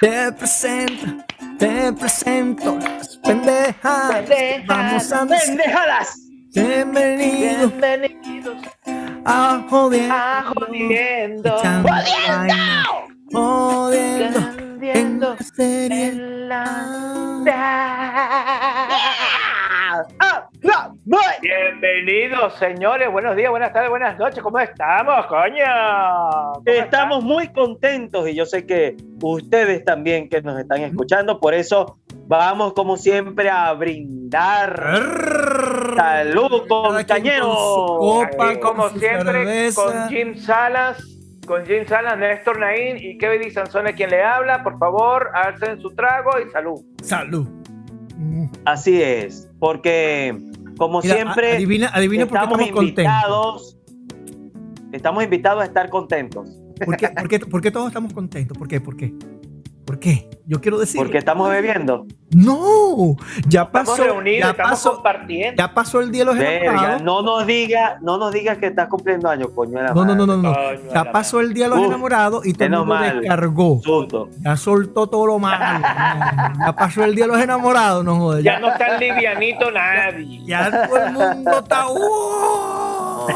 Te presento, te presento las pendejas. Vamos a pendejadas. bienvenido Bienvenidos a jodiendo. a Jodiendo. Echando vaina, Jodiendo. En Jodiendo la serie. en la- Ah, no, muy. Bienvenidos, señores. Buenos días, buenas tardes, buenas noches. ¿Cómo estamos, coño? ¿Cómo Estamos muy contentos y yo sé que ustedes también que nos están escuchando, por eso vamos como siempre a brindar. Salud, compañeros. con copa, Aquí, como siempre, cerveza. con Jim Salas, con Jim Salas, Néstor Naín y Kevin Di Sansone quien le habla. Por favor, alcen su trago y salud. Salud. Mm. Así es, porque como Mira, siempre adivina, adivina por qué estamos estamos contentos. invitados, estamos invitados a estar contentos, ¿Por qué, por qué- por qué todos estamos contentos? ¿Por qué? ¿Por qué? ¿Por qué? Yo quiero decir. porque estamos bebiendo. No, ya Estamos pasó. reunidos, Ya estamos pasó, compartiendo. ya pasó el día de los enamorados. no nos diga, no nos digas que estás cumpliendo años, coño. No, no, no, no, no. Ya pasó el día de los enamorados y todo el mundo descargó. Ya soltó todo lo malo. Ya pasó el día de los enamorados, no jodas. Ya no está livianito nadie. ya todo el mundo está. ¡Uh!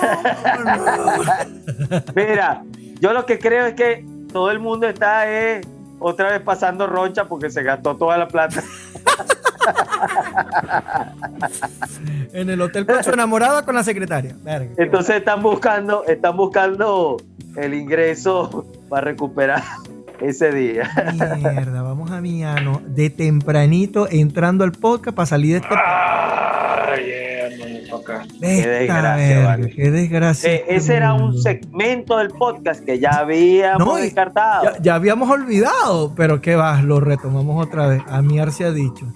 Mira, yo lo que creo es que todo el mundo está eh, otra vez pasando roncha porque se gastó toda la plata. En el hotel con su enamorada con la secretaria. Verga. Entonces están buscando, están buscando el ingreso para recuperar ese día. Mierda, vamos a Miano de tempranito entrando al podcast para salir de este. Hermano, acá. Qué desgracia, vale. Qué desgracia. Eh, ese era un segmento del podcast que ya habíamos No, descartado. Ya, ya habíamos olvidado, pero qué va, lo retomamos otra vez. A miar se ha dicho.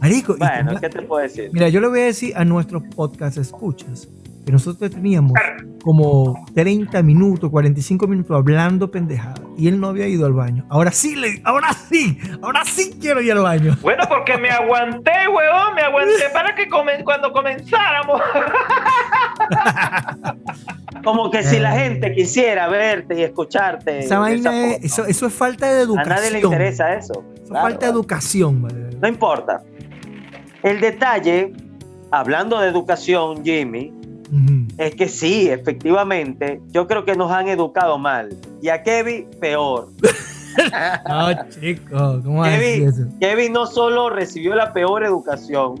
Marico, bueno, ¿qué te puedo decir? mira, yo le voy a decir a nuestros podcast escuchas que nosotros teníamos como 30 minutos, 45 minutos hablando pendejada y él no había ido al baño. Ahora sí, le, ahora sí, ahora sí quiero ir al baño. Bueno, porque me aguanté, huevón, me aguanté para que comen- cuando comenzáramos. Como que si la Eh. gente quisiera verte y escucharte. Esa vaina esa es, forma. eso, eso es falta de A educación. nadie le interesa eso. Eso es Claro, falta de educación, ¿vale? No importa. El detalle, hablando de educación, Jimmy, Es que sí, efectivamente, yo creo que nos han educado mal. Y a Kevin, peor. No, chico, ¿cómo Kevin, eso? Kevin no solo recibió la peor educación,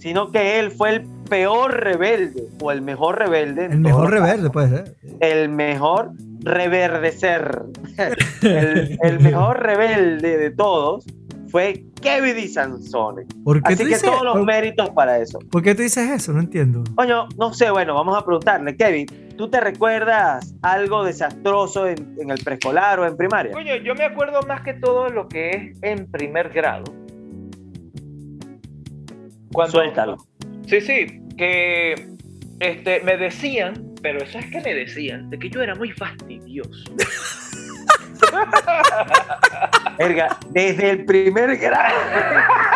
sino que él fue el peor rebelde, o el mejor rebelde. El mejor reverde, puede ser. El mejor reverdecer. el, el mejor rebelde de todos fue Kevin Sansone. ¿Por qué, Así tú que dices, todos los por, méritos para eso. por qué tú dices eso? No entiendo. Coño, no sé, bueno, vamos a preguntarle, Kevin, ¿tú te recuerdas algo desastroso en, en el preescolar o en primaria? Coño, yo me acuerdo más que todo lo que es en primer grado. Cuando, Suéltalo. Sí, sí, que este, me decían, pero ¿sabes qué me decían? De que yo era muy fastidioso. Verga, desde el primer grado.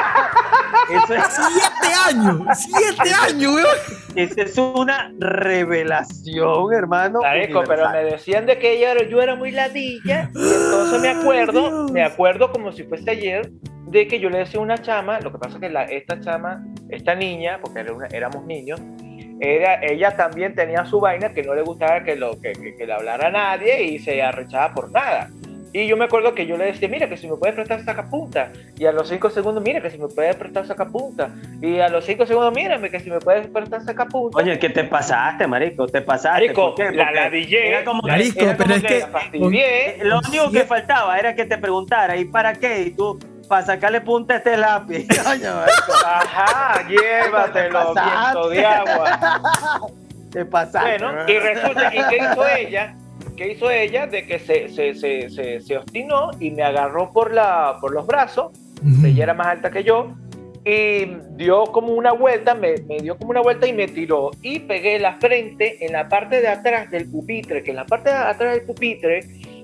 Eso es, ¡Siete años! ¡Siete años, weón! eso es una revelación, hermano. Marico, pero me decían de que yo era, yo era muy ladilla. y entonces me acuerdo, me acuerdo como si fuese ayer, de que yo le decía a una chama, lo que pasa es que la- esta chama, esta niña, porque era una- éramos niños, era, ella también tenía su vaina que no le gustaba que, lo, que, que- que le hablara a nadie y se arrechaba por nada. Y yo me acuerdo que yo le decía, mira, que si me puedes prestar sacapunta. Y a los cinco segundos, mira, que si me puedes prestar sacapunta. Y a los cinco segundos, mírame, que si me puedes prestar sacapunta. Oye, ¿qué te pasaste, marico? ¿Te pasaste? Marico, ¿Por qué? la ladillé. era como que- era pero como es que- fastidié. Lo único que faltaba era que te preguntara, ¿y para qué? Y tú, para sacarle punta a este lápiz. Ajá, llévatelo, viento de agua. te pasaste. Bueno, y resulta, ¿y qué hizo ella? ¿Qué hizo ella? De que se, se, se, se, se obstinó y me agarró por, la, por los brazos, Ujú. ella era más alta que yo, y dio como una vuelta, me, me dio como una vuelta y me tiró. Y pegué la frente en la parte de atrás del pupitre, que en la parte de atrás del pupitre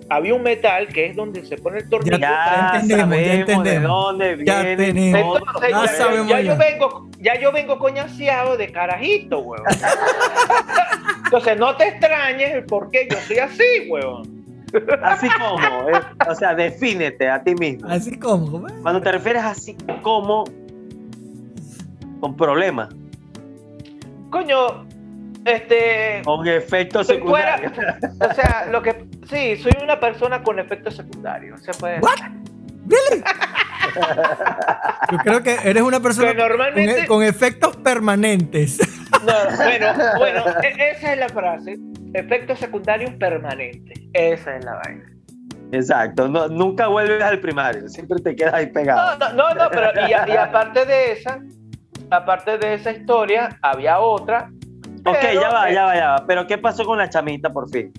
había un metal que es donde se pone el tornillo. Ya, entendemos, ya sabemos de entendemos. dónde Ya viene. tenemos. todo. Entonces, Ya ya, sabemos ya ya. yo vengo, ya yo vengo coñaseado de carajito, weón. Entonces no te extrañes el por qué yo soy así, huevón. Así como, eh, o sea, defínete a ti mismo. Así como, ¿eh? Cuando te refieres así como con problemas, Coño, este. con efectos secundarios. O sea, lo que. Sí, soy una persona con efectos secundarios. Se puede. What? Really? Yo creo que eres una persona con, normalmente. e- con efectos permanentes. No, bueno, bueno, e- esa es la frase. Efectos secundarios permanentes. Esa es la vaina. Exacto, no- nunca vuelves al primario, siempre te quedas ahí pegado. no, no, no, pero y, aparte de esa, aparte de esa historia, había otra. ok, pero, ya va, ya va, ya va. Pero ¿qué pasó con la chamita por fin?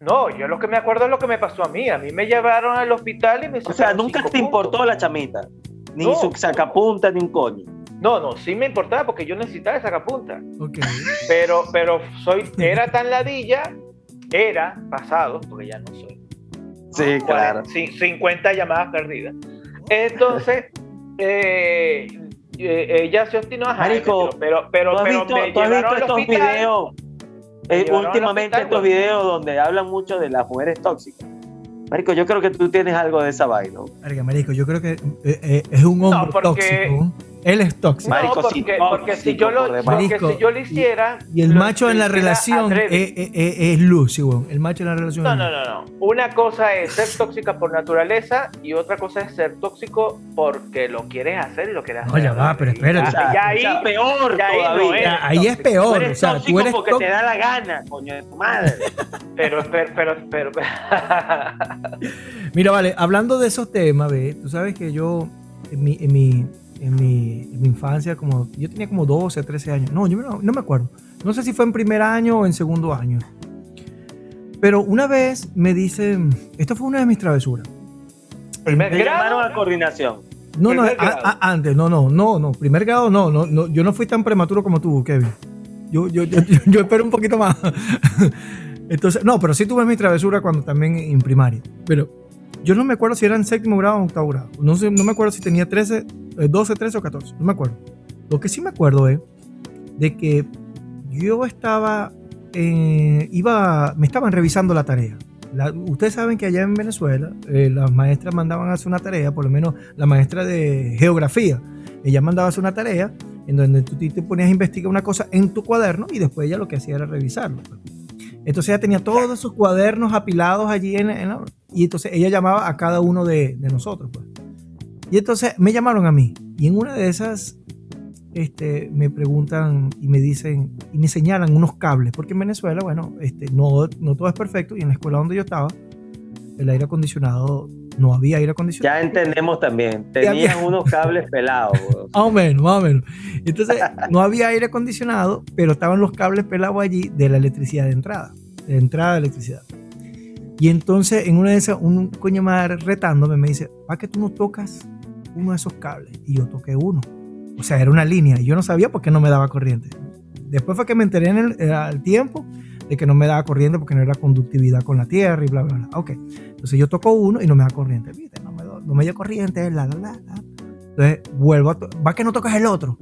No, yo lo que me acuerdo es lo que me pasó a mí. A mí me llevaron al hospital y me O sea, nunca te importó la chamita, ni No. su sacapunta, ni un coño. No, no, sí me importaba porque yo necesitaba esa capunta. Ok. Pero, pero soy, era tan ladilla, era pasado, porque ya no soy. Sí, claro. Cin- 50 llamadas perdidas. Entonces, eh, eh, ella se obstinó a Marico, pero, pero, ¿Tú has pero visto, me tú has llevaron visto estos hospital. videos? Eh, últimamente hospital, estos videos donde hablan mucho de las mujeres tóxicas. Marico, yo creo que tú tienes algo de esa vaina. Marico, yo creo que eh, eh, es un hombre porque- tóxico. Él es tóxico. No, porque, si yo lo, porque si yo lo hiciera. Y el macho en la relación es, es, es- Lucy. El macho en la relación No, no, no, no. Una cosa es ser tóxica por naturaleza y otra cosa es ser tóxico porque lo quieres hacer y lo quieres No, hacer. ya va, pero espérate. O sea, Ya ahí- sea, peor ya ahí no. Ya, ahí es tóxico. Tú peor. O eres sea, tú tóxico eres porque te da la gana, coño de tu madre. Pero, pero, pero, pero, Mira, vale, hablando de esos temas, ve, tú sabes que yo en mi, en mi, en mi, en mi infancia, como yo tenía como 12, 13 años. No, yo no, no me acuerdo. No sé si fue en primer año o en segundo año. Pero una vez me dicen, esto fue una de mis travesuras. Primer Te grado. llamaron a coordinación. No, no, a- a- antes, no, no, no, no, primer grado no, no, no, yo no fui tan prematuro como tú, Kevin. Yo, yo, yo, yo, yo espero un poquito más. Entonces, no, pero sí tuve mi travesura cuando también en primaria. Pero yo no me acuerdo si era en séptimo grado o octavo grado. No, sé, no me acuerdo si tenía 13, eh, 12, 13 o 14. No me acuerdo. Lo que sí me acuerdo es de que yo estaba, eh, iba, me estaban revisando la tarea. La- ustedes saben que allá en Venezuela eh, las maestras mandaban a hacer una tarea, por lo menos la maestra de geografía, ella mandaba a hacer una tarea en donde tú te ponías a investigar una cosa en tu cuaderno y después ella lo que hacía era revisarlo. Entonces ella tenía todos sus cuadernos apilados allí y entonces ella llamaba a cada uno de, de nosotros. Pues. Y entonces me llamaron a mí y en una de esas este, me preguntan y me dicen y me señalan unos cables, porque en Venezuela, bueno, este, no, no todo es perfecto y en la escuela donde yo estaba, el aire acondicionado, no había aire acondicionado. Ya entendemos también. Ya. unos cables pelados. Más o menos, más o menos. Entonces, no había aire acondicionado, pero estaban los cables pelados allí de la electricidad de entrada, de entrada de electricidad. Y entonces, en una de esas, un coño madre retándome me dice, ¿para que tú no tocas uno de esos cables? Y yo toqué uno. O sea, era una línea y yo no sabía por qué no me daba corriente. Después fue que me enteré en el, eh, al tiempo de que no me daba corriente porque no era conductividad con la tierra y bla, bla, bla. Ok. Entonces yo toco uno y no me da corriente. ¿Viste? No me, no me dio corriente, la, la, la. Entonces vuelvo a... ¿Va que no tocas el otro?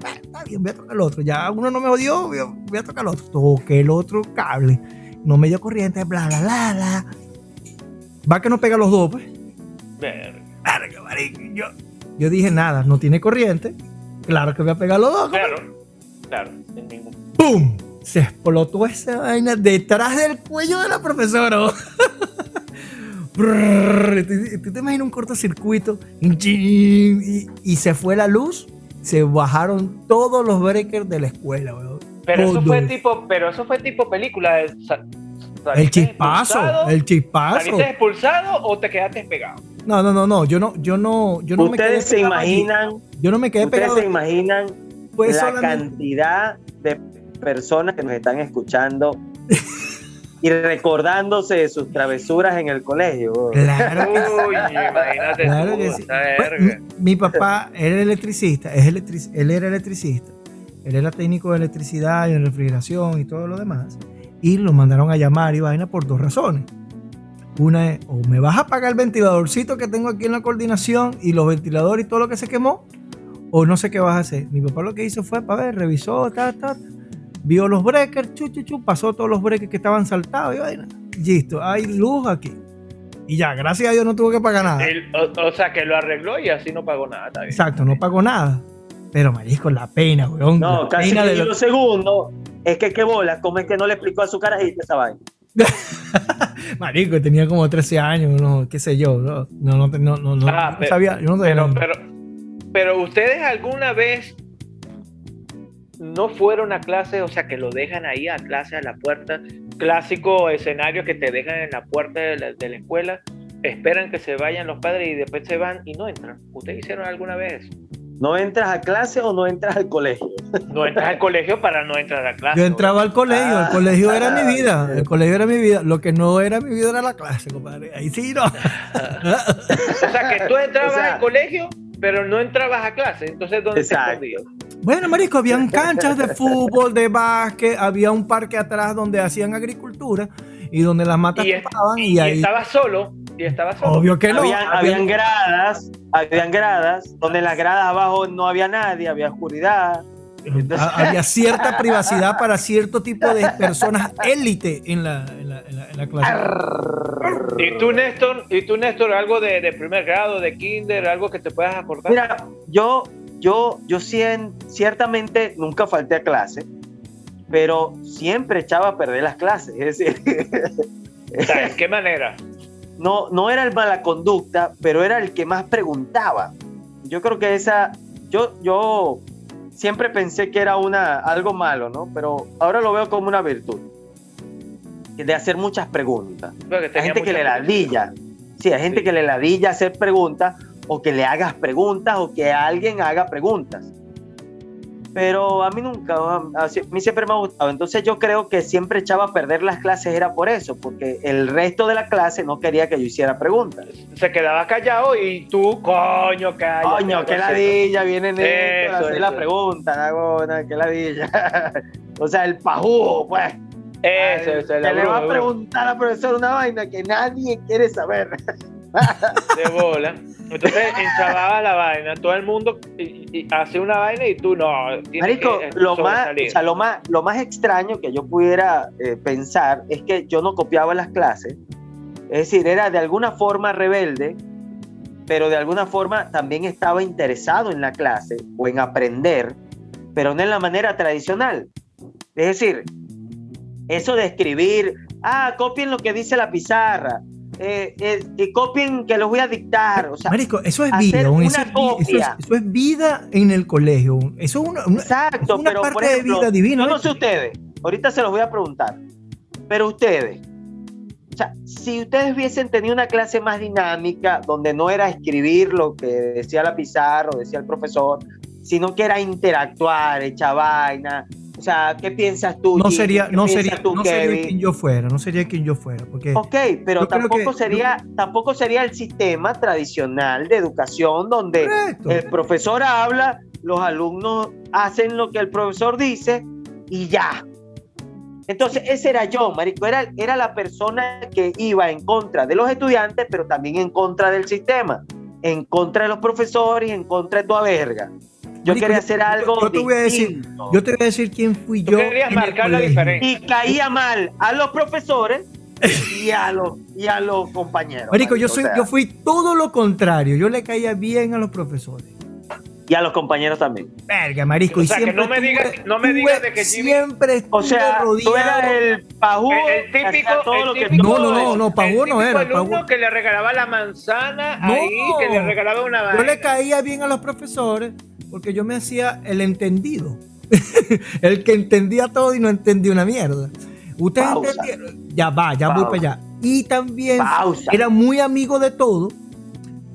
Bueno, está bien, voy a tocar el otro. Ya uno no me odió, voy a, tocar el otro. Toqué el otro cable. No me dio corriente, bla, bla, bla, bla. Va que no pega los dos, pues. Verga. Yo, yo dije, nada, no tiene corriente. Claro que voy a pegar los dos. Claro, claro. sin ningún- ¡Pum! Se explotó esa vaina detrás del cuello de la profesora. ¿Tú te imaginas un cortocircuito? Y, y se fue la luz. Se bajaron todos los breakers de la escuela, weón. Pero eso fue tipo, pero eso fue tipo película. de El ¿saliste chispazo, el chispazo. ¿Saliste expulsado o te quedaste pegado? No, no, no, no. Yo no, yo no, yo no me quedé Ustedes se imaginan, Yo no me quedé ustedes pegado. se imaginan Fue la solamente- cantidad de personas que nos están escuchando y recordándose de sus travesuras en el colegio. Claro que sí. Uy, imagínate Claro tú, que sí. esa Pues, verga. mi, mi papá era electricista, es electric- él era electricista, él era técnico de electricidad y de refrigeración y todo lo demás, y lo mandaron a llamar y vaina por dos razones. Una es, o me vas a pagar el ventiladorcito que tengo aquí en la coordinación y los ventiladores y todo lo que se quemó, o no sé qué vas a hacer. Mi papá lo que hizo fue, para ver, revisó, ta, ta, vio los breakers, chu, chu, chu, pasó todos los breakers que estaban saltados y vaina. Listo, hay luz aquí. Y ya, gracias a Dios no tuvo que pagar nada. El- o, o sea, que lo arregló y así no pagó nada. bien. Exacto, no pagó nada. Pero marisco, la pena, weón. No, la casi pena que de lo- segundo es que qué bola, ¿cómo es que no le explicó a su carajita esa vaina? Marico, tenía como 13 años, no, qué sé yo, no, no, no, no, no, Ah, no pero- sabía, yo no sabía. Pero, pero, pero ustedes alguna vez no fueron a clase, o sea, que lo dejan ahí a clase, a la puerta, clásico escenario que te dejan en la puerta de la, de la escuela, esperan que se vayan los padres y después se van y no entran. ¿Ustedes hicieron alguna vez? eso? ¿No entras a clase o no entras al colegio? No entras al colegio para no entrar a clase. Yo entraba al colegio, el Ah, colegio era ah, mi vida, el colegio era mi vida, lo que no era mi vida era la clase, compadre. Ahí sí no. O sea, que tú entrabas O sea- al colegio, pero no entrabas a clase. Entonces, ¿dónde Exacto. te escondías? Bueno, marico, habían canchas de fútbol, de básquet, había un parque atrás donde hacían agricultura y donde las matas Y, tapaban y, y ahí, estabas solo, y estabas solo. obvio que no. habían, había- habían gradas, habían gradas, donde en las gradas abajo no había nadie, había oscuridad. Entonces- Ha- había cierta privacidad para cierto tipo de personas élite en la, en la, en la- en la clase. ¿Y tú, Néstor, y tú, Néstor, algo de, de primer grado, de kinder, algo que te puedas acordar? Mira, yo, yo, yo cien- ciertamente nunca falté a clase, pero siempre echaba a perder las clases. Es decir, O sea, ¿En qué manera? no, no era el mala conducta, pero era el que más preguntaba. Yo creo que esa, yo, yo siempre pensé que era una, algo malo, ¿no? Pero ahora lo veo como una virtud. De hacer muchas preguntas. Hay gente que le ladilla. Sí, hay gente Sí. que le ladilla hacer preguntas o que le hagas preguntas o que alguien haga preguntas. Pero a mí nunca, a mí siempre me ha gustado. Entonces yo creo que siempre echaba a perder las clases era por eso, porque el resto de la clase no quería que yo hiciera preguntas. Se quedaba callado y tú, coño, cállate. Coño, qué ladilla, viene Néstor a hacer la pregunta, Nagona, qué ladilla. o sea, el pajugo, pues. Eso, eso, que la le va a preguntar al profesor una vaina que nadie quiere saber. de bola. Entonces enchababa la vaina, todo el mundo y, y hace una vaina y tú no. Marico, que, eh, lo más, o sea, lo más, lo más extraño que yo pudiera eh, pensar es que yo no copiaba las clases. Es decir, era de alguna forma rebelde, pero de alguna forma también estaba interesado en la clase o en aprender, pero no en la manera tradicional. Es decir, eso de escribir, ah, copien lo que dice la pizarra, eh, eh, y copien que los voy a dictar. O sea, Marico, eso es vida. una eso, es, vi- eso es- copia. eso es vida en el colegio. Eso es una, una- Exacto, es una pero parte por ejemplo, de vida divina. no ¿eh? sé ustedes, ahorita se los voy a preguntar, pero ustedes, o sea, si ustedes hubiesen tenido una clase más dinámica, donde no era escribir lo que decía la pizarra o decía el profesor, sino que era interactuar, echar vaina, o sea, ¿qué piensas tú? no sería, ¿Qué no sería, tú, no sería quien yo fuera, no sería quien yo fuera, porque Ok, pero tampoco que- sería, tampoco sería el sistema tradicional de educación donde correcto. el profesor habla, los alumnos hacen lo que el profesor dice y ya. Entonces, ese era yo, marico, era, era la persona que iba en contra de los estudiantes, pero también en contra del sistema, en contra de los profesores en contra de toda verga. Yo Marico, quería yo- hacer yo- algo yo te voy a decir, yo te voy a decir quién fui Tú yo. querías en el marcar la diferencia. y caía mal a los profesores y a los, y a los compañeros. Marico, yo, marico, soy, o sea, yo fui todo lo contrario. Yo le caía bien a los profesores. y a los compañeros también. Verga, marisco. O y sea, que siempre no me digas- no me digas de que Jimmy- siempre estuve O sea, tú eras el pajugo El, el que típico, todo el lo que típico- No, no, no, no, el Pavón no era, alumno Pavón. que le regalaba la manzana No. ahí, que le regalaba una vaina. Yo le caía bien a los profesores porque yo me hacía el entendido. el que entendía todo y no entendía una mierda. Ustedes Pausa. entendieron. Ya va, ya voy para allá. Y también Pausa. era muy amigo de todo.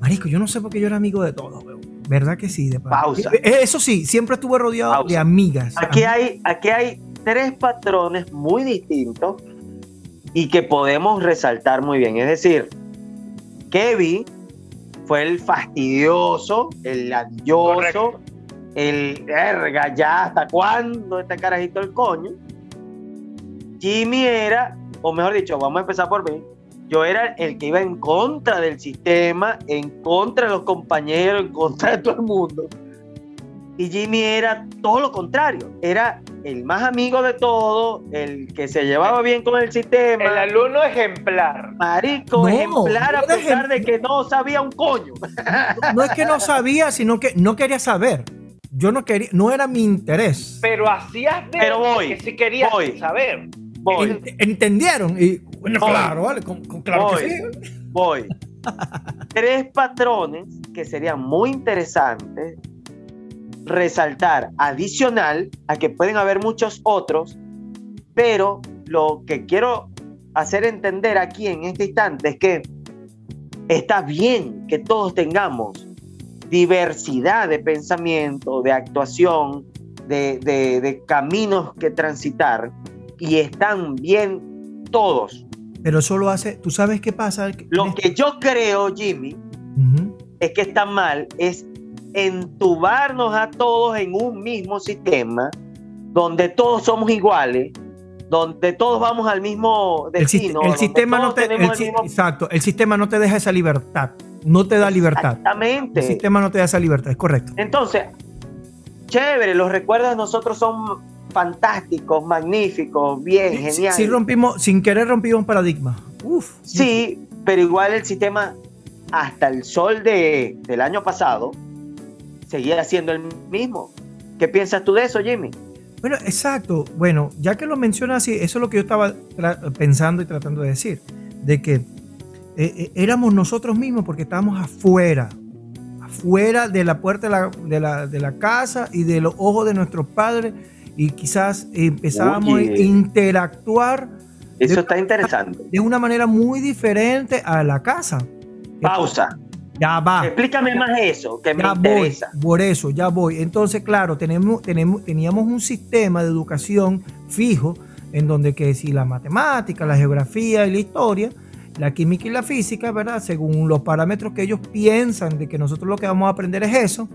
Marisco, yo no sé por qué yo era amigo de todo, weón. ¿Verdad que sí? De? Pausa. Eh, eh, Eso sí, siempre estuve rodeado Pausa. de amigas. Aquí hay, aquí hay tres patrones muy distintos y que podemos resaltar muy bien. Es decir, Kevin fue el fastidioso, el ladilloso, Correcto. El verga, ya hasta cuándo este carajito el coño. Jimmy era, o mejor dicho, vamos a empezar por mí. Yo era el que iba en contra del sistema, en contra de los compañeros, en contra de todo el mundo. Y Jimmy era todo lo contrario, era el más amigo de todos, el que se llevaba bien con el sistema. El alumno ejemplar. Marico, No, ejemplar a no era pesar de que no sabía un coño. No es que no sabía, sino que no quería saber. Yo no quería, no era mi interés. Pero hacías ver Pero voy, que si querías voy. saber. Voy, Ent- ¿Entendieron? Y bueno, Voy. claro, vale, con- con- claro Voy. que sí. voy. Tres patrones que serían muy interesantes resaltar, adicional a que pueden haber muchos otros, pero lo que quiero hacer entender aquí en este instante es que está bien que todos tengamos diversidad de pensamiento, de actuación, de, de- de caminos que transitar, y están bien todos. Pero eso lo hace, ¿tú sabes qué pasa? Lo que yo creo, Jimmy, es que está mal, es entubarnos a todos en un mismo sistema, donde todos somos iguales, donde todos vamos al mismo destino. el sistema no te, tenemos el el si- mismo- exacto, el sistema no te deja esa libertad, no te da libertad. Exactamente. El sistema no te da esa libertad, es correcto. Entonces, chévere, los recuerdos de nosotros son fantásticos, magníficos, bien, Sí, genial. sí rompimos, sin querer rompimos un paradigma. Uf. Sí, pero igual el sistema, hasta el sol de, del año pasado, seguía siendo el mismo. ¿Qué piensas tú de eso, Jimmy? Bueno, exacto. Bueno, ya que lo mencionas así, eso es lo que yo estaba pensando y tratando de decir, de que eh, eh, éramos nosotros mismos porque estábamos afuera, afuera de la puerta de la, de la- de la casa y de los ojos de nuestros padres y quizás empezábamos Oye. a interactuar Eso De- está interesante. de una manera muy diferente a la casa. Pausa. Ya va. Explícame más eso, que me Ya voy, por eso, ya voy. Entonces, claro, tenemos, tenemos, teníamos un sistema de educación fijo en donde que si la matemática, la geografía y la historia, la química y la física, ¿verdad? Según los parámetros que ellos piensan de que nosotros lo que vamos a aprender es eso.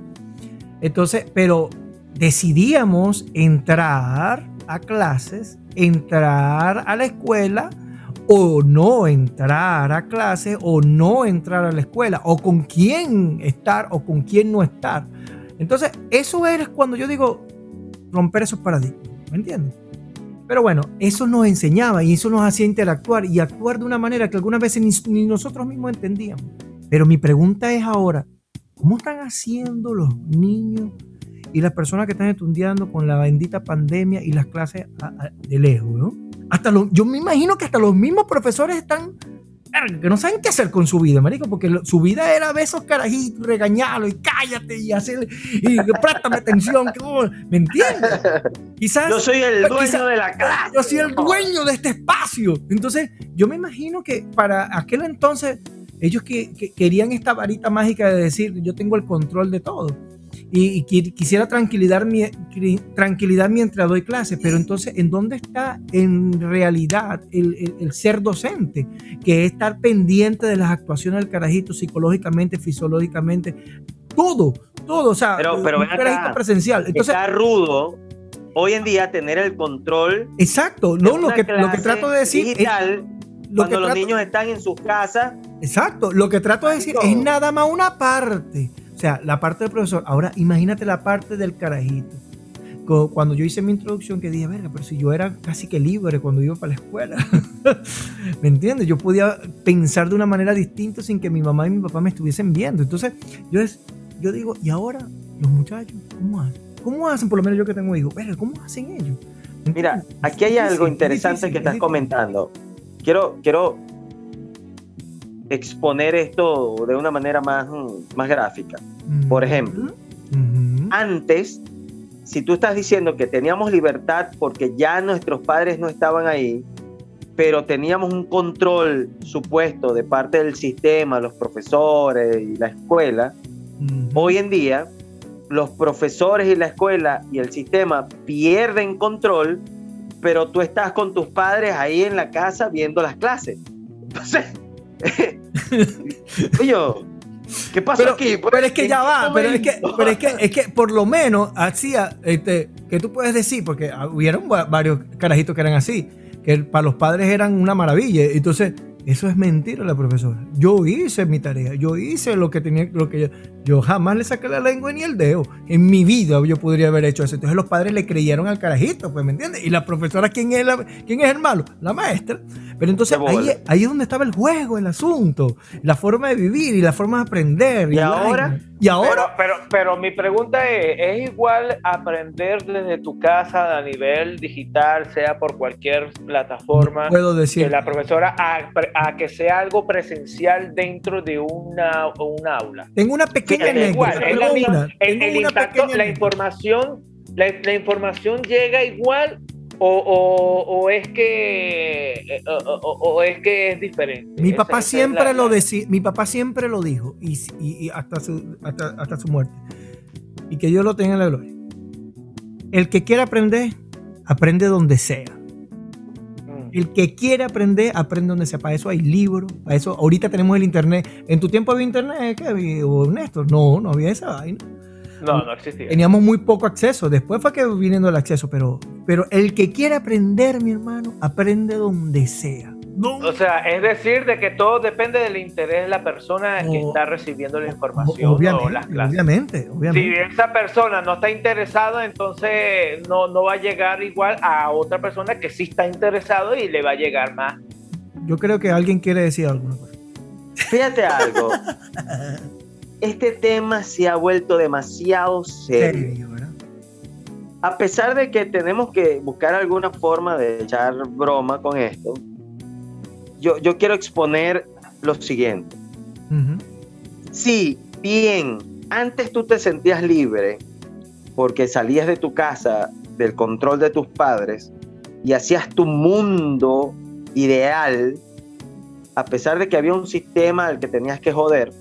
Entonces, pero decidíamos entrar a clases, entrar a la escuela o no entrar a clase o no entrar a la escuela o con quién estar o con quién no estar. Entonces, eso es cuando yo digo romper esos paradigmas, ¿me entiendes? Pero bueno, eso nos enseñaba y eso nos hacía interactuar y actuar de una manera que algunas veces ni, nosotros mismos entendíamos. Pero mi pregunta es ahora, ¿cómo están haciendo los niños y las personas que están estudiando con la bendita pandemia y las clases de lejos. Hasta los, yo me imagino que hasta los mismos profesores están que no saben qué hacer con su vida, marico, porque lo- su vida era ver esos carajitos, regañarlos y cállate y hacer y préstame atención, que, oh, ¿me entiendes? Quizás Yo soy el dueño Quizá- de la clase. yo soy el dueño de este espacio. Entonces, yo me imagino que para aquel entonces ellos que, que querían esta varita mágica de decir, yo tengo el control de todo. Y, y qui- quisiera tranquilidad, mi- cri- tranquilidad mientras doy clases, pero entonces, ¿en dónde está en realidad el, el- el ser docente? Que es estar pendiente de las actuaciones del carajito psicológicamente, fisiológicamente, todo, todo. O sea, Pero- pero un acá. carajito presencial. Entonces, Está rudo hoy en día tener el control. exacto, no, lo que, lo que clase trato de decir es lo que cuando los trato- niños están en sus casas. Exacto, lo que trato de decir es nada más una parte. O sea, la parte del profesor. Ahora, imagínate la parte del carajito. Cuando yo hice mi introducción, que dije, verga, pero si yo era casi que libre cuando iba para la escuela. ¿Me entiendes? Yo podía pensar de una manera distinta sin que mi mamá y mi papá me estuviesen viendo. Entonces, yo, es, yo digo, ¿y ahora los muchachos cómo hacen? ¿Cómo hacen? Por lo menos yo que tengo hijos. Verga, ¿cómo hacen ellos? ¿Me Mira, aquí hay algo interesante que es estás comentando. Quiero, quiero exponer esto de una manera más, mm, más gráfica. Por ejemplo. Antes, si tú estás diciendo que teníamos libertad porque ya nuestros padres no estaban ahí, pero teníamos un control supuesto de parte del sistema, los profesores y la escuela, hoy en día los profesores y la escuela y el sistema pierden control, pero tú estás con tus padres ahí en la casa viendo las clases. Entonces, oye, ¿qué pasa pero, aquí? Pero es que ¿En ya va, pero es que, pero es que, es que por lo menos hacía, este, que tú puedes decir, porque hubieron va- varios carajitos que eran así, que para los padres eran una maravilla. Entonces, Eso es mentira la profesora. Yo hice mi tarea, yo hice lo que tenía, lo que yo, yo jamás le saqué la lengua ni el dedo. En mi vida yo podría haber hecho eso. Entonces los padres le creyeron al carajito, pues, ¿me entiendes? Y la profesora, ¿quién es, la, quién es el malo? La maestra. Pero entonces ahí, ahí, es donde estaba el juego, el asunto, la forma de vivir y la forma de aprender. ¿Y, ahora? ¿Y ahora? Pero, pero, mi pregunta es, ¿es igual aprender desde tu casa a nivel digital, sea por cualquier plataforma, puedo decir. que la profesora a, que sea algo presencial dentro de una, un aula? Tengo una pequeña igual, es la, misma, el, impacto, la información, la información llega igual o, es que eh, o, es que es diferente. Mi papá siempre lo decía, mi papá siempre lo dijo y, hasta, su, hasta, su muerte. Y que Dios lo tenga en la gloria. El que quiera aprender, aprende donde sea. El que quiere aprender, aprende donde sea. Para eso hay libros, para eso ahorita tenemos el internet. ¿En tu tiempo había internet, Kevin o Néstor? No, no había esa vaina. No, no existía. Teníamos muy poco acceso. Después fue que viniendo el acceso, pero, pero el que quiere aprender, mi hermano, aprende donde sea. O sea, es decir, de que todo depende del interés de la persona que está recibiendo la información o las clases. Obviamente, obviamente. Si esa persona no está interesada, entonces no, no va a llegar igual a otra persona que sí está interesado y le va a llegar más. Yo creo que alguien quiere decir algo. Fíjate algo. este tema se ha vuelto demasiado serio. A pesar de que tenemos que buscar alguna forma de echar broma con esto, yo, yo quiero exponer lo siguiente. Si bien antes tú te sentías libre porque salías de tu casa del control de tus padres y hacías tu mundo ideal, a pesar de que había un sistema al que tenías que joder,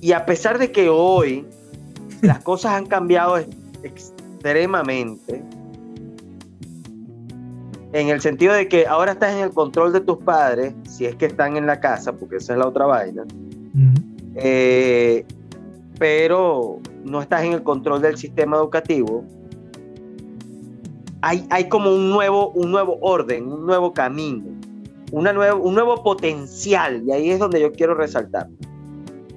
y a pesar de que hoy las cosas han cambiado extremadamente, en el sentido de que ahora estás en el control de tus padres, si es que están en la casa, porque esa es la otra vaina, eh, pero no estás en el control del sistema educativo, hay, hay como un nuevo, un nuevo orden, un nuevo camino, una un nuevo potencial, y ahí es donde yo quiero resaltar.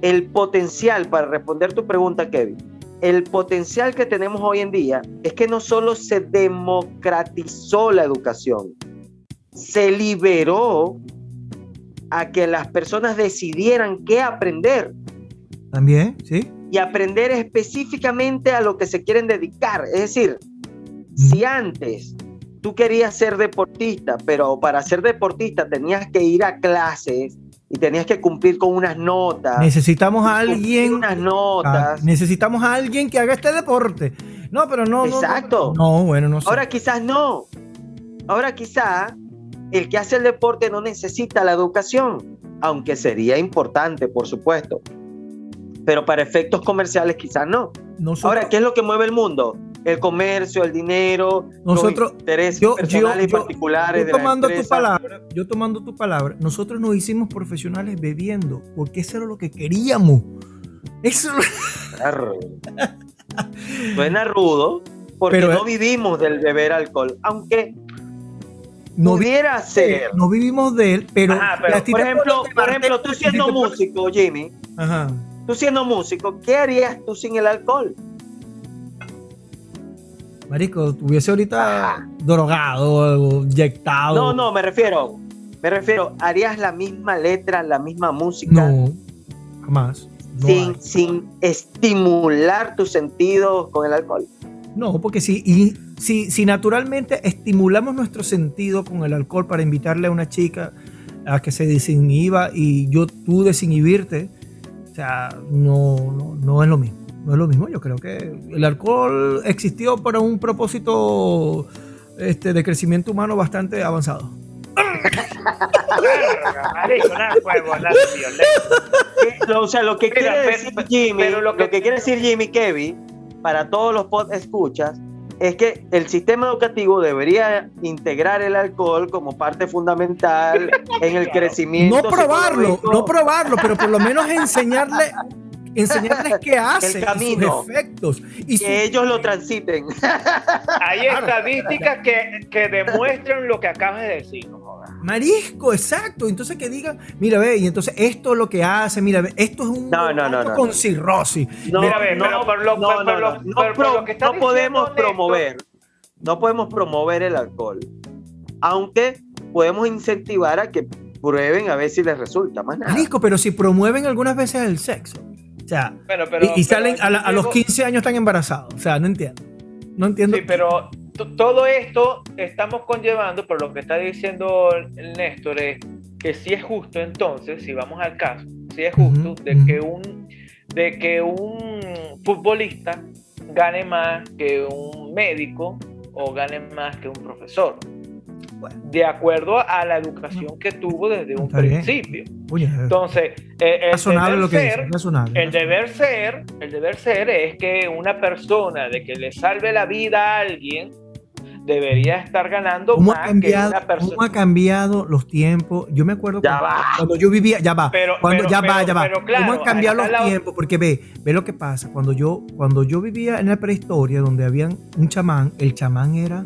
El potencial, para responder tu pregunta, Kevin, el potencial que tenemos hoy en día es que no solo se democratizó la educación, se liberó a que las personas decidieran qué aprender. También, sí. Y aprender específicamente a lo que se quieren dedicar. Es decir, si antes tú querías ser deportista, pero para ser deportista tenías que ir a clases, y tenías que cumplir con unas notas. Necesitamos a alguien. Unas notas. necesitamos a alguien que haga este deporte. No, pero no. Exacto. No, bueno, no sé. Ahora quizás no. Ahora quizás el que hace el deporte no necesita la educación, aunque sería importante, por supuesto. Pero para efectos comerciales quizás no. Ahora, ¿qué es lo que mueve el mundo? El comercio, el dinero, nosotros, los intereses personales y particulares yo tomando tu palabra, yo tomando tu palabra, nosotros nos hicimos profesionales bebiendo, porque eso era lo que queríamos. Eso Suena rudo, porque no vivimos del beber alcohol, aunque no pudiera ser. No vivimos de él, pero, por ejemplo, por ejemplo, tú siendo músico, Jimmy, tú siendo músico, ¿qué harías tú sin el alcohol? Marico, tuviese ahorita drogado, inyectado. No, no, me refiero. Me refiero, ¿harías la misma letra, la misma música? No, jamás. sin, sin estimular tus sentidos con el alcohol. No, porque si, y, si, si naturalmente estimulamos nuestro sentido con el alcohol para invitarle a una chica a que se desinhiba y yo tú desinhibirte, o sea, no, no, no es lo mismo no es lo mismo. Yo creo que el alcohol existió para un propósito este, de crecimiento humano bastante avanzado. o sea, lo que quiere decir Jimmy, lo que, quiere decir Jimmy Kevin, para todos los pod escuchas, es que el sistema educativo debería integrar el alcohol como parte fundamental en el crecimiento. No probarlo, no probarlo, pero por lo menos enseñarle enseñarles qué hace, sus efectos. Y que ellos lo transiten. Hay estadísticas que, que, demuestran lo que acabas de decir. Marisco, exacto. Entonces que digan, mira, ve, y entonces esto es lo que hace, mira, ve, esto es un No, no, no, no, con no. cirrosis. No, Mira, ve, no, pero por lo- no, podemos promover, no podemos promover el alcohol, aunque podemos incentivar a que prueben a ver si les resulta más nada. Marisco, pero si promueven algunas veces el sexo. Sea, Bueno, pero- y, y salen pero a, la- a los luego- 15 años están embarazados. O sea, no entiendo. No entiendo. Sí, pero todo esto estamos conllevando, por lo que está diciendo el Néstor, es que si es justo entonces, si vamos al caso, si es justo de, que un, de que un futbolista gane más que un médico o gane más que un profesor, Bueno. de acuerdo a la educación que tuvo desde un Está principio. Entonces, eh, el deber lo que ser-. Razonable. el deber ser, el deber ser es que una persona de que le salve la vida a alguien debería estar ganando ¿Cómo más que una ¿Cómo persona. ha cambiado los tiempos? Yo me acuerdo cuando, cuando yo vivía, ya va, Pero- cuando pero- ya va, ya va. claro, ¿Cómo han cambiado los la- tiempos? Porque ve, ve lo que pasa. Cuando yo, cuando yo vivía en la prehistoria, donde habían un chamán, el chamán era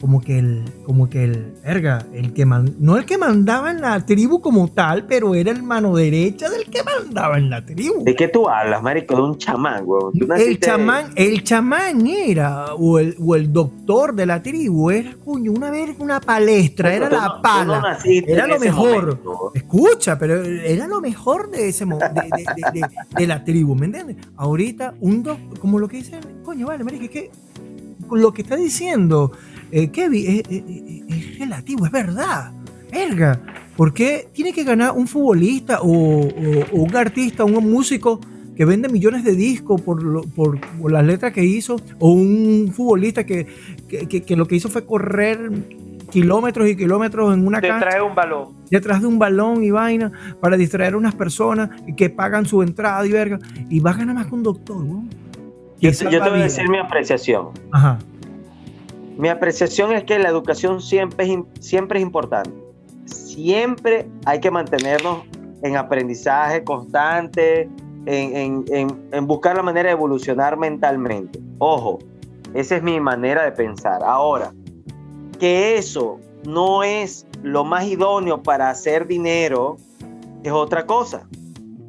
como que el, como que el, verga, el que man- no el que mandaba en la tribu como tal, pero era el mano derecha del que mandaba en la tribu. ¿De qué tú hablas, marico? De un chamán. Tú El chamán, el chamán era, o el, o el doctor de la tribu, era, coño, una vez una palestra, era la no pala. era lo mejor. momento. Escucha, pero era lo mejor de ese de, de- de- de- de la tribu, ¿me entiendes? Ahorita, un doctor, como lo que dicen, coño, vale, marica, es que lo que está diciendo eh, Kevin es, es- es- relativo, es verdad. Verga, ¿por qué tiene que ganar un futbolista o, o- o un artista, un músico que vende millones de discos por, lo- por, por las letras que hizo? O un futbolista que, que- que- que lo que hizo fue correr kilómetros y kilómetros en una te cancha trae un balón. detrás de un balón y vaina para distraer a unas personas que pagan su entrada y verga. Y va a ganar más que un doctor, weón. Yo, yo te voy a decir mi apreciación. Ajá. Mi apreciación es que la educación siempre es, siempre es importante. Siempre hay que mantenernos en aprendizaje constante, en, en- en- en buscar la manera de evolucionar mentalmente. Ojo, esa es mi manera de pensar. Ahora, que eso no es lo más idóneo para hacer dinero, es otra cosa.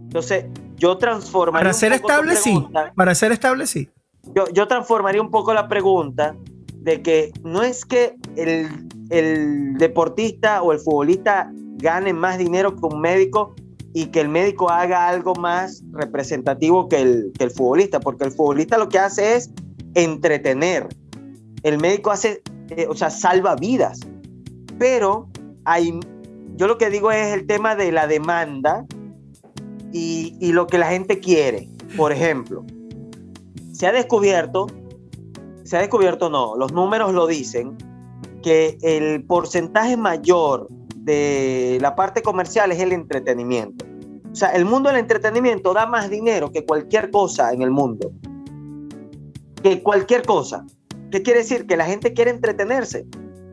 Entonces, yo transformaría... Para ser estable, sí. Para ser estable, sí. yo, yo transformaría un poco la pregunta de que no es que el, el deportista o el futbolista gane más dinero que un médico y que el médico haga algo más representativo que el, que el futbolista, porque el futbolista lo que hace es entretener. El médico hace, eh, o sea, salva vidas. Pero hay, yo lo que digo es el tema de la demanda y, y lo que la gente quiere. Por ejemplo, se ha descubierto, se ha descubierto no, los números lo dicen, que el porcentaje mayor de la parte comercial es el entretenimiento. O sea, el mundo del entretenimiento da más dinero que cualquier cosa en el mundo. Que cualquier cosa. ¿Qué quiere decir? Que la gente quiere entretenerse.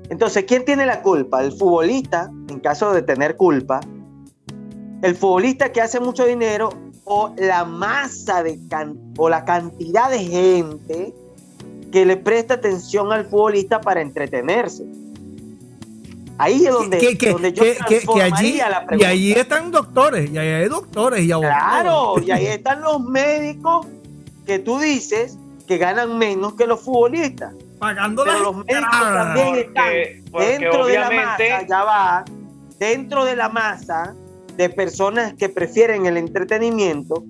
Entonces, ¿quién tiene la culpa? El futbolista, en caso de tener culpa, el futbolista que hace mucho dinero o la masa de o la cantidad de gente que le presta atención al futbolista para entretenerse. Ahí es donde, que, que- donde yo que- que- que allí, transformaría la y allí están doctores, y ahí hay doctores y abogados. Claro, y ahí están los médicos que tú dices que ganan menos que los futbolistas. Pagando Pero los médicos también están Porque, porque dentro de la masa, ya va, dentro de la masa de personas que prefieren el entretenimiento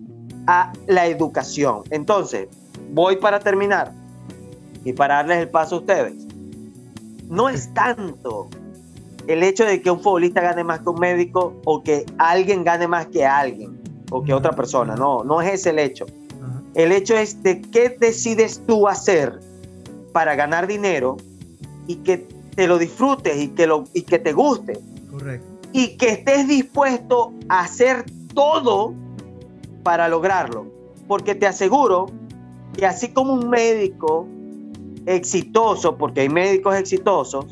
a la educación. Entonces, voy para terminar y para darles el paso a ustedes. No es tanto el hecho de que un futbolista gane más que un médico o que alguien gane más que alguien o que otra persona. No, no es ese el hecho. El hecho es de qué decides tú hacer para ganar dinero y que te lo disfrutes y que, lo, y que te guste Correcto. y que estés dispuesto a hacer todo para lograrlo. Porque te aseguro que así como un médico exitoso, porque hay médicos exitosos,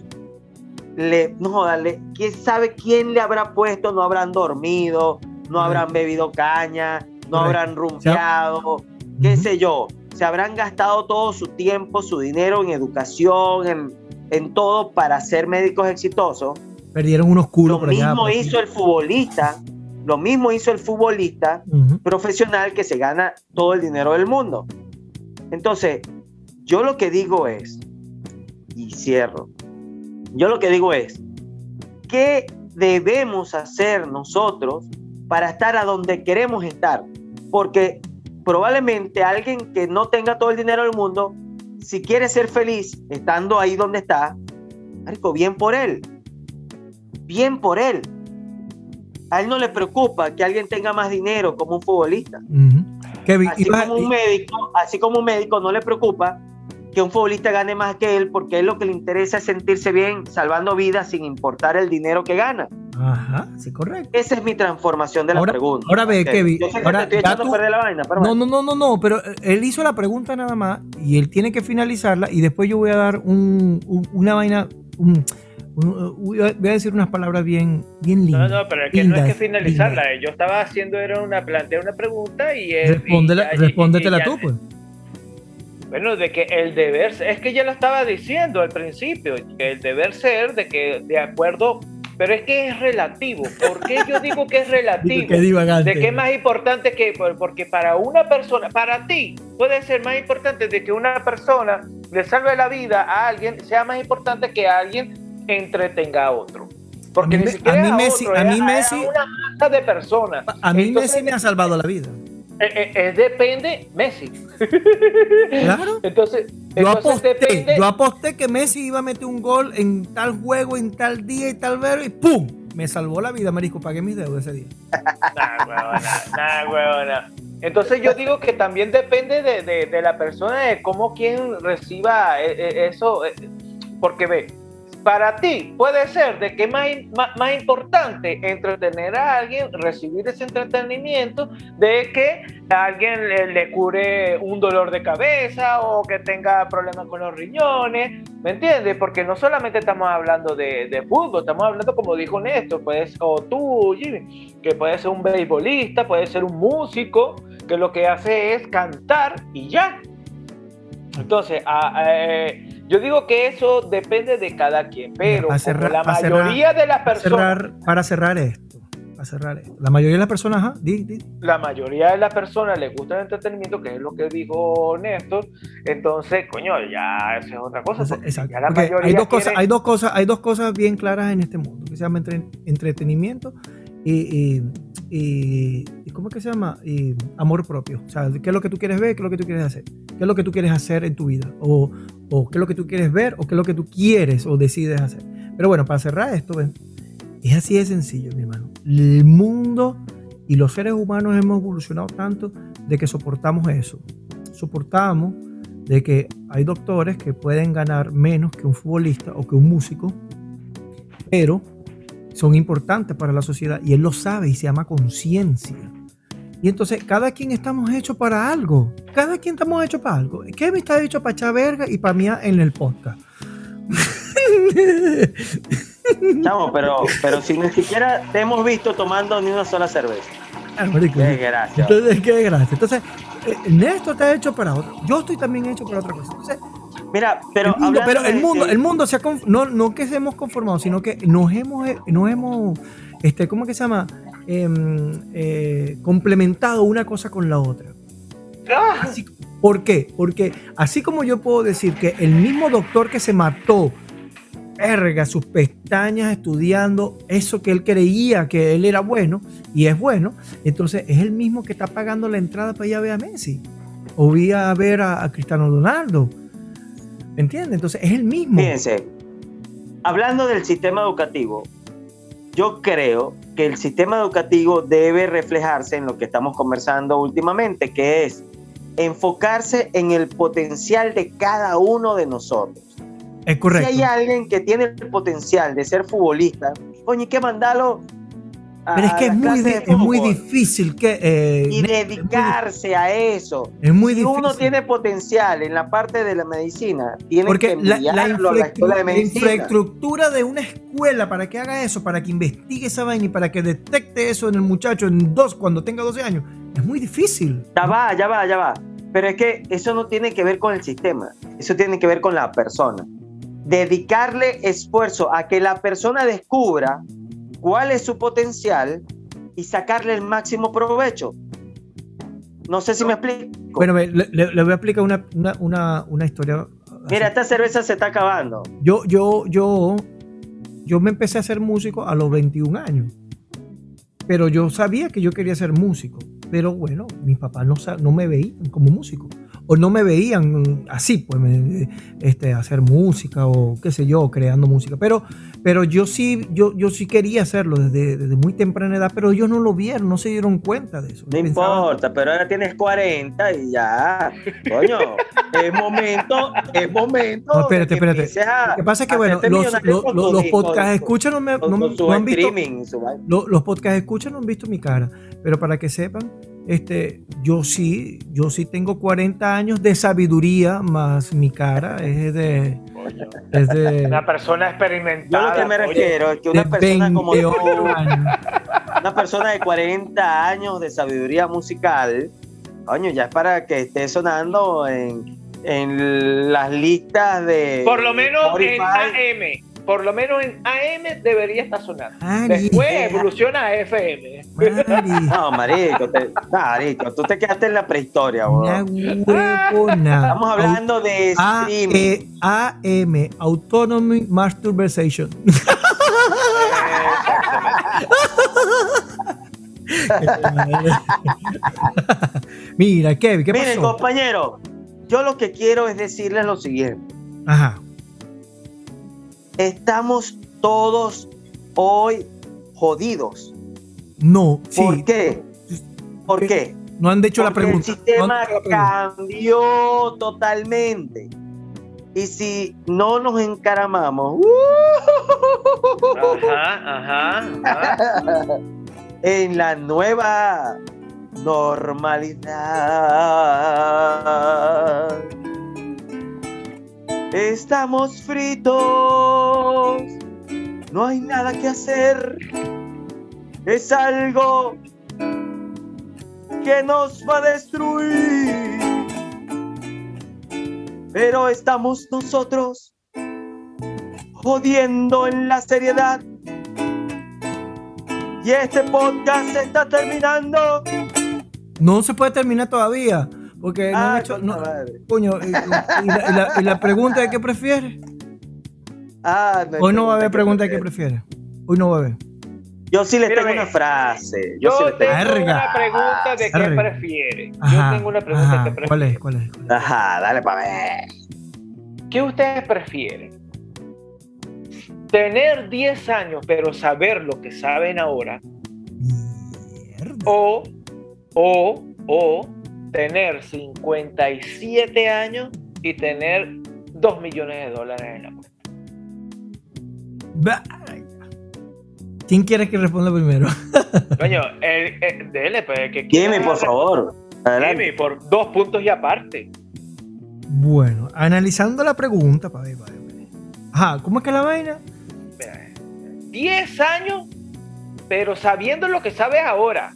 le, no joda, le- quién sabe quién le habrá puesto, no habrán dormido, no habrán bebido caña, no habrán rumbeado, qué sé yo, se habrán gastado todo su tiempo, su dinero en educación, en, en todo para ser médicos exitosos. Perdieron unos culos Lo por allá. mismo por hizo el futbolista, lo mismo hizo el futbolista profesional que se gana todo el dinero del mundo. Entonces, yo lo que digo es, y cierro, yo lo que digo es, ¿qué debemos hacer nosotros para estar a donde queremos estar? Porque probablemente alguien que no tenga todo el dinero del mundo, si quiere ser feliz estando ahí donde está, marico, bien por él. Bien por él. A él no le preocupa que alguien tenga más dinero como un futbolista. Kevin, Así iba- como un médico, así como un médico no le preocupa que un futbolista gane más que él, porque él lo que le interesa es sentirse bien, salvando vidas sin importar el dinero que gana. Ajá, sí, correcto. Esa es mi transformación de la Ahora- pregunta. ahora ve. Kevin, Yo sé que ahora te estoy tú- a perder la vaina, pero No, no, no, no, no, pero eh, él hizo la pregunta nada más y él tiene que finalizarla y después yo voy a dar un, un- una vaina, un- un- voy a decir unas palabras bien, bien No, lindas. no, pero es que no es que Lindas, finalizarla. Yo estaba haciendo, era una, planteé una pregunta y él. Respóndela- y ya- y- respóndetela y tú, pues. Bueno, de que el deber, es que ya lo estaba diciendo al principio, que el deber ser, de que de acuerdo, pero es que es relativo. ¿Por qué yo digo que es relativo? ¿De qué es más importante que, por- porque para una persona, para ti, puede ser más importante de que una persona le salve la vida a alguien, sea más importante que alguien entretenga a otro. Porque A mí ni siquiera a mí a Messi- otro, a mí Messi- a una masa de personas. A mí Entonces, Messi me ha salvado la vida. Eh, eh, eh, depende Messi. Claro. Entonces, Yo entonces aposté, depende. yo aposté que Messi iba a meter un gol en tal juego, en tal día y tal ver y ¡pum! Me salvó la vida, marico. Pagué mis deudas ese día. Nah, huevona, nah, huevona. Entonces yo digo que también depende de, de- de la persona, de cómo quien reciba eh, eh, eso, porque ve, para ti puede ser de que más, más, importante entretener a alguien, recibir ese entretenimiento, de que alguien le, cure un dolor de cabeza o que tenga problemas con los riñones, ¿me entiendes? Porque no solamente estamos hablando de, de fútbol, estamos hablando, como dijo Néstor, pues, o tú, Jimmy, que puede ser un beisbolista, puede ser un músico, que lo que hace es cantar y ya. Entonces, a- eh, yo digo que eso depende de cada quien, pero para como cerrar- la para cerrar- mayoría de las personas, cerrar, para cerrar esto. Para cerrar esto. La mayoría de las personas, ajá, di, di. la mayoría de las personas les gusta el entretenimiento, que es lo que dijo Néstor, entonces, coño, ya eso es otra cosa. Exacto. hay dos cosas, hay dos cosas, hay dos cosas bien claras en este mundo, que se llama entre- entretenimiento y, y, y- y ¿cómo es que se llama? Y amor propio. O sea, qué es lo que tú quieres ver, qué es lo que tú quieres hacer, qué es lo que tú quieres hacer en tu vida, o, o qué es lo que tú quieres ver, o qué es lo que tú quieres o decides hacer. Pero bueno, para cerrar esto, ven, es así de sencillo, mi hermano. El mundo y los seres humanos hemos evolucionado tanto de que soportamos eso. Soportamos de que hay doctores que pueden ganar menos que un futbolista o que un músico, pero son importantes para la sociedad y él lo sabe y se llama conciencia. Y entonces cada quien estamos hechos para algo. Cada quien estamos hechos para algo. Kevin está hecho para echar verga y para mí en el podcast. Chamo, pero, pero si ni siquiera te hemos visto tomando ni una sola cerveza. Ah, Qué gracia. Entonces, qué gracia. Entonces, eh, Néstor está hecho para otro. Yo estoy también hecho para otra cosa. Entonces, Mira, pero el mundo, pero el mundo, de- el mundo se ha no, no que se hemos conformado, sino que nos hemos, eh, nos hemos, este, ¿cómo que se llama? Em, eh, complementado una cosa con la otra. ¡Ah! Así- ¿Por qué? Porque así como yo puedo decir que el mismo doctor que se mató, erga sus pestañas estudiando eso que él creía que él era bueno y es bueno, entonces es el mismo que está pagando la entrada para ir a ver a Messi o ir a ver a, a Cristiano Ronaldo. ¿Me entiendes? Entonces es el mismo. Fíjense, hablando del sistema educativo, yo creo que el sistema educativo debe reflejarse en lo que estamos conversando últimamente, que es enfocarse en el potencial de cada uno de nosotros. Es correcto. Si hay alguien que tiene el potencial de ser futbolista, coño, hay que mandarlo Pero es que es muy, de es difícil que... eh, y dedicarse a eso. es muy si difícil. uno tiene potencial en la parte de la medicina, tiene Porque que la, la enviarlo a la escuela de infraestru- la medicina. infraestructura de una escuela para que haga eso, para que investigue esa vaina y para que detecte eso en el muchacho en dos, cuando tenga 12 años, es muy difícil. Ya va, ya va, ya va. Pero es que eso no tiene que ver con el sistema, eso tiene que ver con la persona. dedicarle esfuerzo a que la persona descubra cuál es su potencial y sacarle el máximo provecho. No sé si me explico. Bueno, le, le, voy a explicar una, una, una, historia. Mira, esta cerveza se está acabando. Yo, yo, yo, yo me empecé a ser músico a los 21 años. Pero yo sabía que yo quería ser músico. Pero bueno, mis papás no, no me veían como músico o no me veían así, pues, este, hacer música o qué sé yo, creando música. Pero, pero yo sí, yo, yo sí quería hacerlo desde, desde muy temprana edad, pero ellos no lo vieron, no se dieron cuenta de eso. No importa, pero ahora tienes 40 y ya, coño, es momento, es momento. No, espérate, espérate. Lo que pasa es que, bueno, los, los, los, podcast escuchan no, me, no, han visto, los, los podcast escuchan no han visto mi cara, pero para que sepan, este, yo sí, yo sí tengo 40 años de sabiduría, más mi cara es de, es de una persona experimentada. Yo lo que me refiero es que una persona como tú, una persona de 40 años de sabiduría musical, coño, ya es para que esté sonando en, en las listas de. Por lo menos en AM por lo menos en AM debería estar sonando. Después evoluciona a FM. No, marico, marico, tú te quedaste en la prehistoria, Estamos hablando de streaming. AM, Autonomy Masturbation. Mira, Kevin, ¿qué Miren, compañero, yo lo que quiero es decirles lo siguiente. Ajá. Estamos todos hoy jodidos. No, ¿Por qué? ¿Por qué? No han hecho la pregunta. El sistema cambió totalmente. Y si no nos encaramamos en la nueva normalidad Estamos fritos, no hay nada que hacer. Es algo que nos va a destruir. Pero estamos nosotros jodiendo en la seriedad. Y este podcast está terminando. No se puede terminar todavía. Porque no han hecho. No, coño, y, la, pregunta de qué prefiere. Ah, Hoy no va a haber pregunta de qué prefiere. Hoy no va a haber. Yo sí le tengo una frase. Yo, sí tengo una pregunta de qué prefiere. yo tengo una pregunta de qué prefiere. ¿Cuál es? ¿Cuál es? Ajá, dale para ver. ¿Qué ustedes prefieren? Tener 10 años, pero saber lo que saben ahora. Mierda. O, o, o tener 57 años y tener 2 millones de dólares en la cuenta. ¿Quién quiere que responda primero? Coño, dele, pues, que Jimmy, por favor. Jimmy, por dos puntos y aparte. Bueno, analizando la pregunta, para ver, para ver. Ajá, ¿cómo es que la vaina? 10 años, pero sabiendo lo que sabes ahora.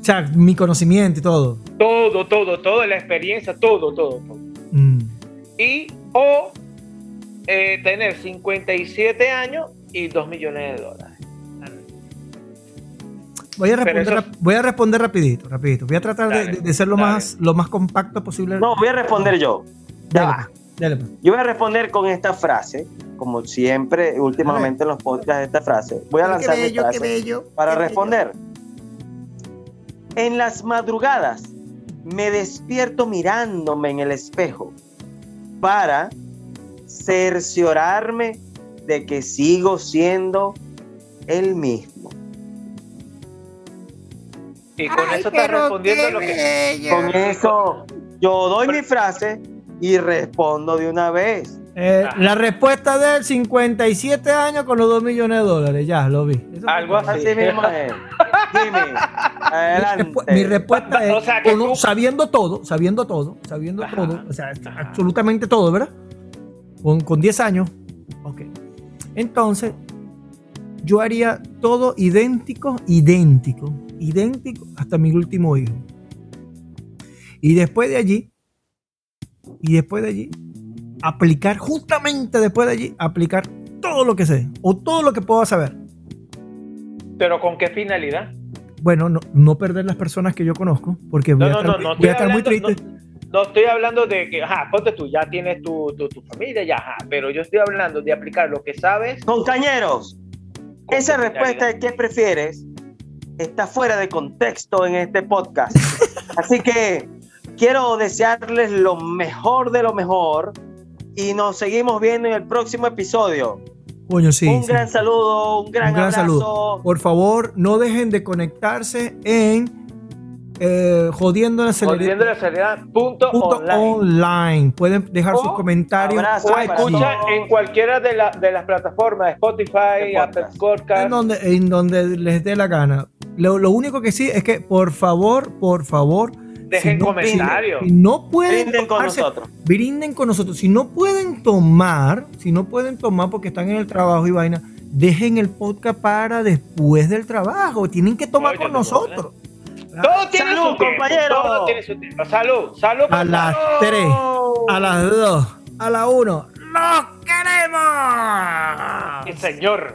O sea, mi conocimiento y todo. Todo, todo, toda la experiencia, todo, todo. todo. Mm. Y o eh, tener 57 años y 2 millones de dólares. Voy a responder, voy a responder rapidito, rapidito. Voy a tratar de, ser lo más, lo más compacto posible. No, voy a responder yo. Ya dale, pues. Yo voy a responder con esta frase, como siempre, últimamente en los podcasts, esta frase. Voy a lanzar mi frase para responder. En las madrugadas me despierto mirándome en el espejo para cerciorarme de que sigo siendo el mismo. Y con eso está respondiendo lo que. Con eso yo doy mi frase y respondo de una vez. Eh, la respuesta de él, 57 años con los 2 millones de dólares. Ya, lo vi. Algo así. mismo es. adelante. Mi, respuesta es, sabiendo todo, sabiendo todo, sabiendo todo, o sea, absolutamente todo, ¿verdad? Con, con 10 años. Ok. Entonces, yo haría todo idéntico, idéntico, idéntico hasta mi último hijo. Y después de allí, y después de allí, aplicar justamente después de allí, aplicar todo lo que sé o todo lo que puedo saber. ¿Pero con qué finalidad? Bueno, no, no perder las personas que yo conozco, porque voy, No, a, no, estar, no, no voy a estar muy triste. no- no estoy hablando de que, ajá, ponte tú, ya tienes tu, tu, tu familia, ya, ajá, pero yo estoy hablando de aplicar lo que sabes. Compañeros, con esa respuesta de qué prefieres está fuera de contexto en este podcast. Así que quiero desearles lo mejor de lo mejor y nos seguimos viendo en el próximo episodio. Coño, sí. un sí. gran saludo, un gran, Un gran abrazo. saludo. Por favor, no dejen de conectarse en eh, jodiendo la Jodiendo la seriedad, punto, punto online. online. Pueden dejar sus O comentarios O escucha en cualquiera de, la- de las plataformas, Spotify, Apple podcast. Podcast. en donde, en donde les dé la gana. Lo, lo único que sí es que, por favor, por favor, Dejen si no- comentarios. si no pueden Brinden con nosotros. brinden con nosotros. Si no pueden tomar, si no pueden tomar porque están en el trabajo y vaina, dejen el podcast para después del trabajo. Tienen que tomar con no, nosotros. Todo tiene Salud, su tiempo. compañero. Todo tiene su tiempo. Salud, salud. A las. 3, a las 2, a la 1. ¡Los queremos! Sí, señor.